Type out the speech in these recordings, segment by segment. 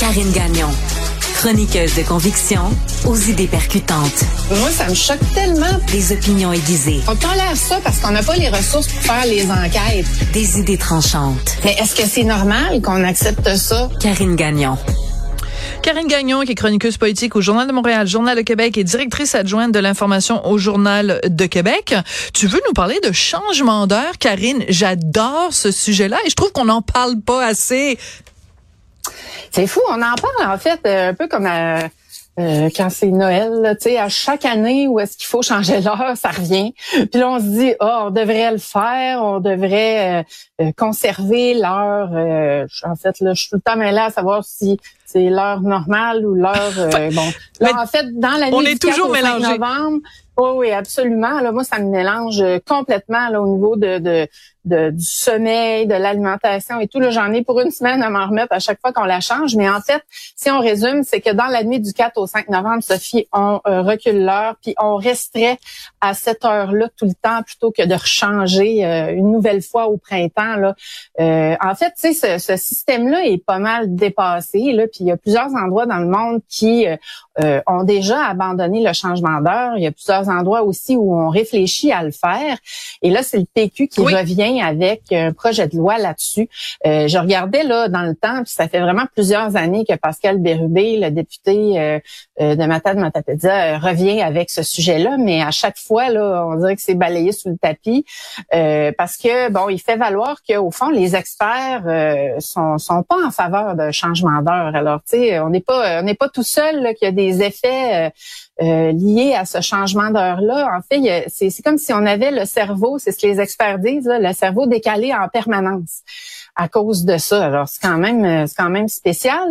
Karine Gagnon. Chroniqueuse de conviction aux idées percutantes. Moi, ça me choque tellement. Des opinions aiguisées. On tolère ça parce qu'on n'a pas les ressources pour faire les enquêtes. Des idées tranchantes. Mais est-ce que c'est normal qu'on accepte ça? Karine Gagnon. Karine Gagnon, qui est chroniqueuse politique au Journal de Montréal, Journal de Québec et directrice adjointe de l'information au Journal de Québec. Tu veux nous parler de changement d'heure, Karine? J'adore ce sujet-là et je trouve qu'on n'en parle pas assez. C'est fou, on en parle en fait euh, un peu comme à, euh, quand c'est Noël, tu sais, à chaque année où est-ce qu'il faut changer l'heure, ça revient. Puis là, on se dit, oh, on devrait le faire, on devrait euh, conserver l'heure. en fait, là, je suis tout le temps mêlée à savoir si c'est l'heure normale ou l'heure bon. Là, en fait, dans la nuit on est toujours mélangé. novembre, oui, oui, absolument. Là, moi, ça me mélange complètement là, au niveau de, de de, du sommeil, de l'alimentation et tout. Là, j'en ai pour une semaine à m'en remettre à chaque fois qu'on la change. Mais en fait, si on résume, c'est que dans la nuit du 4 au 5 novembre, Sophie, on euh, recule l'heure, puis on resterait à cette heure-là tout le temps plutôt que de rechanger euh, une nouvelle fois au printemps. Là. Euh, en fait, tu sais, ce, ce système-là est pas mal dépassé. Là, puis il y a plusieurs endroits dans le monde qui ont déjà abandonné le changement d'heure. Il y a plusieurs endroits aussi où on réfléchit à le faire. Et là, c'est le PQ qui revient avec un projet de loi là-dessus. Euh, je regardais là dans le temps, puis ça fait vraiment plusieurs années que Pascal Bérubé, le député euh, euh de Matad Matapédia, euh, revient avec ce sujet-là, mais à chaque fois là, on dirait que c'est balayé sous le tapis parce que bon, il fait valoir qu'au fond les experts sont sont pas en faveur d'un changement d'heure. Alors tu sais, on n'est pas on n'est pas tout seul qu'il y a des effets euh, lié à ce changement d'heure-là. En fait, c'est comme si on avait le cerveau, c'est ce que les experts disent, le cerveau décalé en permanence à cause de ça. Alors, c'est quand même, euh, c'est quand même spécial.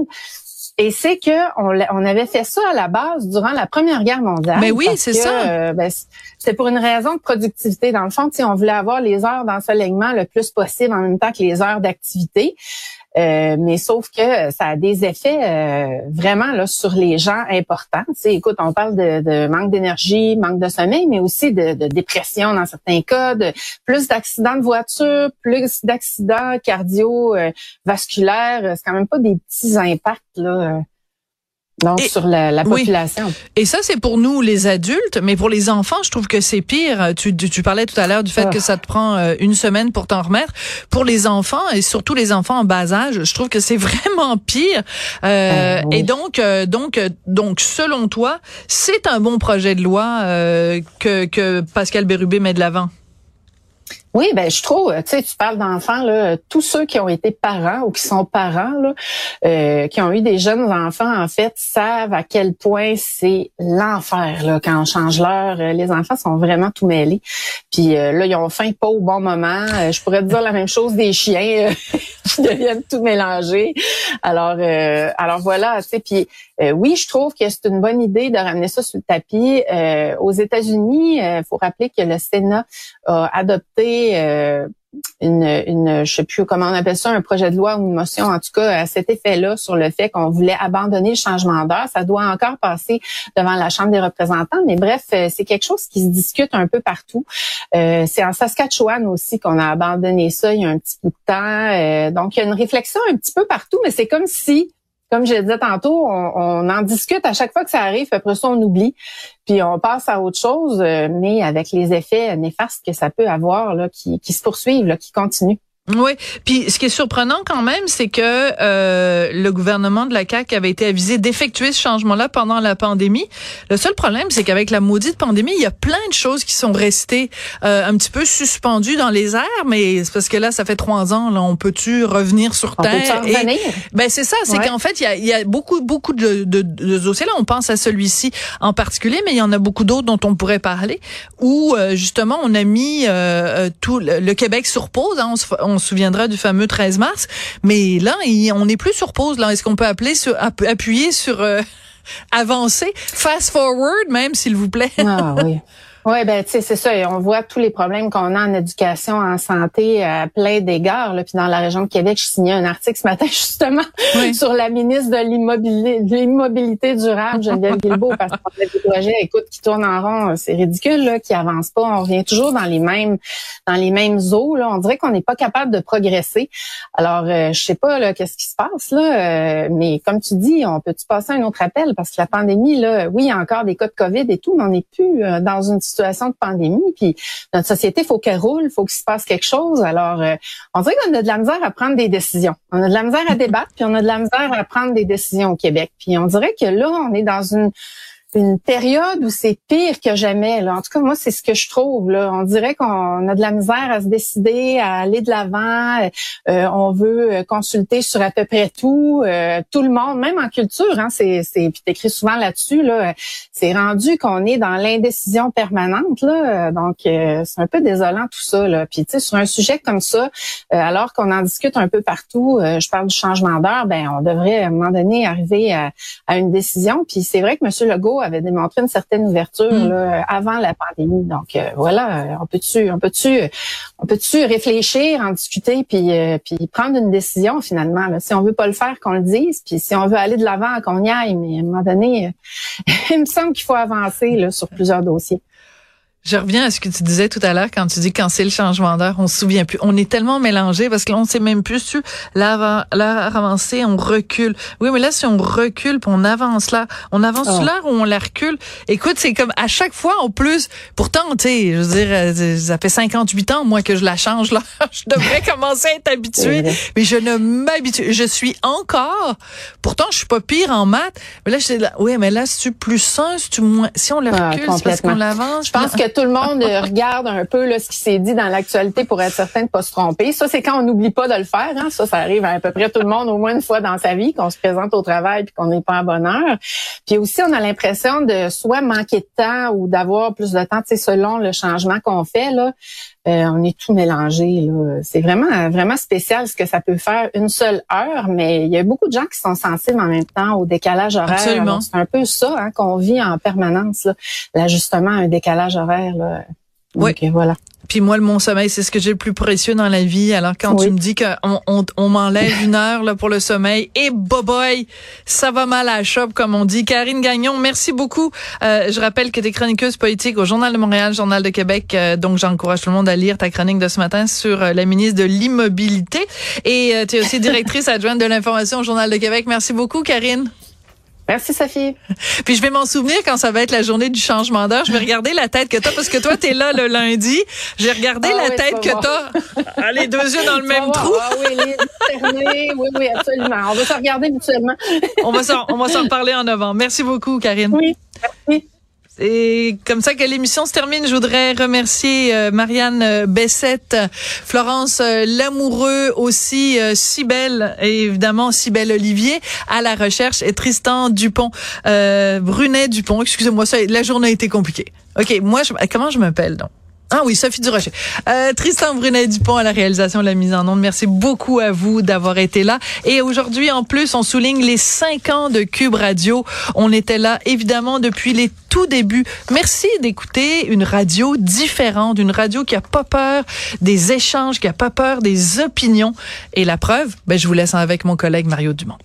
Et c'est que on, on, avait fait ça à la base durant la Première Guerre mondiale. Mais oui, c'est ça. Euh, ben, c'est pour une raison de productivité. Dans le fond, on voulait avoir les heures d'ensoleillement le plus possible en même temps que les heures d'activité. Euh, mais sauf que ça a des effets euh, vraiment là sur les gens importants. Tu écoute, on parle de, manque d'énergie, manque de sommeil, mais aussi de, dépression dans certains cas, de plus d'accidents de voiture, plus d'accidents cardiovasculaires. C'est quand même pas des petits impacts là donc, sur la, la population. Et ça, c'est pour nous, les adultes, mais pour les enfants, je trouve que c'est pire. Tu, tu, parlais tout à l'heure du fait ah. que ça te prend euh, une semaine pour t'en remettre. Pour les enfants, et surtout les enfants en bas âge, je trouve que c'est vraiment pire. Euh, ah, Et donc, euh, donc, donc, selon toi, c'est un bon projet de loi euh, que, que Pascal Bérubé met de l'avant? Oui, ben je trouve, tu sais, tu parles d'enfants là, tous ceux qui ont été parents ou qui sont parents là, euh, qui ont eu des jeunes enfants en fait, savent à quel point c'est l'enfer là quand on change l'heure. Euh, les enfants sont vraiment tout mêlés. Puis euh, là, ils ont faim pas au bon moment. je pourrais te dire la même chose des chiens qui deviennent tout mélangés. Alors, alors voilà, tu sais. Puis oui, je trouve que c'est une bonne idée de ramener ça sur le tapis. aux États-Unis, il faut rappeler que le Sénat a adopté euh, une, une, je sais plus comment on appelle ça, un projet de loi ou une motion, en tout cas, à cet effet-là, sur le fait qu'on voulait abandonner le changement d'heure. Ça doit encore passer devant la Chambre des représentants, mais bref, euh, c'est quelque chose qui se discute un peu partout. Euh, c'est en Saskatchewan aussi qu'on a abandonné ça il y a un petit bout de temps. donc, il y a une réflexion un petit peu partout, mais c'est comme si comme je disais tantôt, on, en discute à chaque fois que ça arrive, après ça, on oublie, puis on passe à autre chose, euh, mais avec les effets néfastes que ça peut avoir, là, qui, qui se poursuivent, là, qui continuent. Oui, puis ce qui est surprenant quand même, c'est que euh, le gouvernement de la CAQ avait été avisé d'effectuer ce changement-là pendant la pandémie. Le seul problème, c'est qu'avec la maudite pandémie, il y a plein de choses qui sont restées euh, un petit peu suspendues dans les airs, mais c'est parce que là, ça fait trois ans, là, on peut-tu revenir sur on terre? Peut revenir? Ben c'est ça, c'est qu'en fait, il y a, y a, beaucoup, beaucoup de, de, de dossiers là. On pense à celui-ci en particulier, mais il y en a beaucoup d'autres dont on pourrait parler. Où euh, justement, on a mis tout le, Québec sur pause. Hein, on, on se souviendra du fameux 13 mars. Mais là, on n'est plus sur pause. Là, est-ce qu'on peut appeler sur appuyer sur euh, avancer, fast forward même, s'il vous plaît Ah oui. Oui, ben tu sais, c'est ça. on voit tous les problèmes qu'on a en éducation, en santé, à plein d'égards. Puis dans la région de Québec, je signais un article ce matin justement sur la ministre de l'immobilité durable, Geneviève Guilbeault, parce qu'on a des projets, écoute, qui tournent en rond, c'est ridicule, là, qui avancent pas. On revient toujours dans les mêmes dans les mêmes eaux. Là. On dirait qu'on n'est pas capable de progresser. Alors, euh, je sais pas là, qu'est-ce qui se passe là, euh, mais comme tu dis, on peut-tu passer un autre appel? Parce que la pandémie là, oui, il y a encore des cas de Covid et tout, mais on n'est plus euh, dans une situation de pandémie. Puis notre société, faut qu'elle roule, faut qu'il se passe quelque chose. Alors, euh, on dirait qu'on a de la misère à prendre des décisions. On a de la misère à débattre, puis on a de la misère à prendre des décisions au Québec. Puis on dirait que là, on est dans une une période où c'est pire que jamais. Là. En tout cas, moi, c'est ce que je trouve. Là. On dirait qu'on a de la misère à se décider, à aller de l'avant. Euh, on veut consulter sur à peu près tout, euh, tout le monde, même en culture. Hein, c'est, c'est, puis t'écris souvent là-dessus. Là, c'est rendu qu'on est dans l'indécision permanente. Là, donc euh, c'est un peu désolant tout ça. Là. Puis tu sais, sur un sujet comme ça, alors qu'on en discute un peu partout, je parle du changement d'heure. Ben, on devrait à un moment donné arriver à, à une décision. Puis c'est vrai que M. Legault avait démontré une certaine ouverture mm. avant la pandémie. Donc euh, voilà, on peut-tu, on peut-tu, on peut-tu réfléchir, en discuter, puis euh, puis prendre une décision finalement. Si on veut pas le faire, qu'on le dise, puis si on veut aller de l'avant, qu'on y aille. Mais à un moment donné, euh, il me semble qu'il faut avancer là, sur plusieurs dossiers. Je reviens à ce que tu disais tout à l'heure quand tu dis quand c'est le changement d'heure, on se souvient plus. On est tellement mélangé parce que on sait même plus si l'heure avancée, on recule. Oui, mais là, si on recule puis on avance là, on avance oh. l'heure ou on la recule. Écoute, c'est comme à chaque fois en plus. Pourtant, tu sais, je veux dire, euh, ça fait 58 ans moi que je la change là. je devrais commencer à être habituée, mais je ne m'habitue. Je suis encore. Pourtant, je suis pas pire en maths. Mais là, je là, oui, mais là, si tu plus sain, si tu moins, si on la ah, recule, c'est parce qu'on l'avance. Je pense que tout le monde regarde un peu là, ce qui s'est dit dans l'actualité pour être certain de pas se tromper. Ça, c'est quand on n'oublie pas de le faire. Hein. Ça, ça arrive à, à peu près tout le monde au moins une fois dans sa vie, qu'on se présente au travail puis qu'on n'est pas à bonne heure. Puis aussi, on a l'impression de soit manquer de temps ou d'avoir plus de temps, selon le changement qu'on fait. Là, euh, on est tout mélangé. C'est vraiment vraiment spécial ce que ça peut faire une seule heure, mais il y a beaucoup de gens qui sont sensibles en même temps au décalage horaire. C'est un peu ça hein, qu'on vit en permanence, l'ajustement à un décalage horaire. Là. oui. voilà. Puis moi, le mon sommeil, c'est ce que j'ai le plus précieux dans la vie. Alors quand tu me dis qu'on on, on m'enlève une heure là pour le sommeil, et boy, ça va mal à la shop, comme on dit. Karine Gagnon, merci beaucoup. Euh, je rappelle que tu es chroniqueuse politique au Journal de Montréal, Journal de Québec. Euh, donc j'encourage tout le monde à lire ta chronique de ce matin sur euh, la ministre de l'immobilité. Et tu es aussi directrice adjointe de l'information au Journal de Québec. Merci beaucoup, Karine. Merci, Sophie. Puis je vais m'en souvenir quand ça va être la journée du changement d'heure. Je vais regarder la tête que tu as parce que toi, tu es là le lundi. J'ai regardé ah la tête que tu as. les deux yeux dans le même trou. Ah oui, les Oui, oui, absolument. On va se regarder mutuellement. on va s'en reparler en novembre. Merci beaucoup, Karine. Oui, merci. Et comme ça que l'émission se termine, je voudrais remercier euh, Marianne euh, Bessette, Florence euh, Lamoureux aussi, Cybelle et évidemment Cybelle Olivier à la recherche et Tristan Dupont, Brunet Dupont. Excusez-moi, la journée a été compliquée. Ok, moi, je, comment je m'appelle donc? Ah oui, Sophie Durocher. Euh, Tristan Brunet-Dupont à la réalisation de la mise en onde. Merci beaucoup à vous d'avoir été là. Et aujourd'hui, en plus, on souligne les cinq ans de Cube Radio. On était là, évidemment, depuis les tout débuts. Merci d'écouter une radio différente, une radio qui a pas peur des échanges, qui a pas peur des opinions. Et la preuve, ben, je vous laisse avec mon collègue Mario Dumont.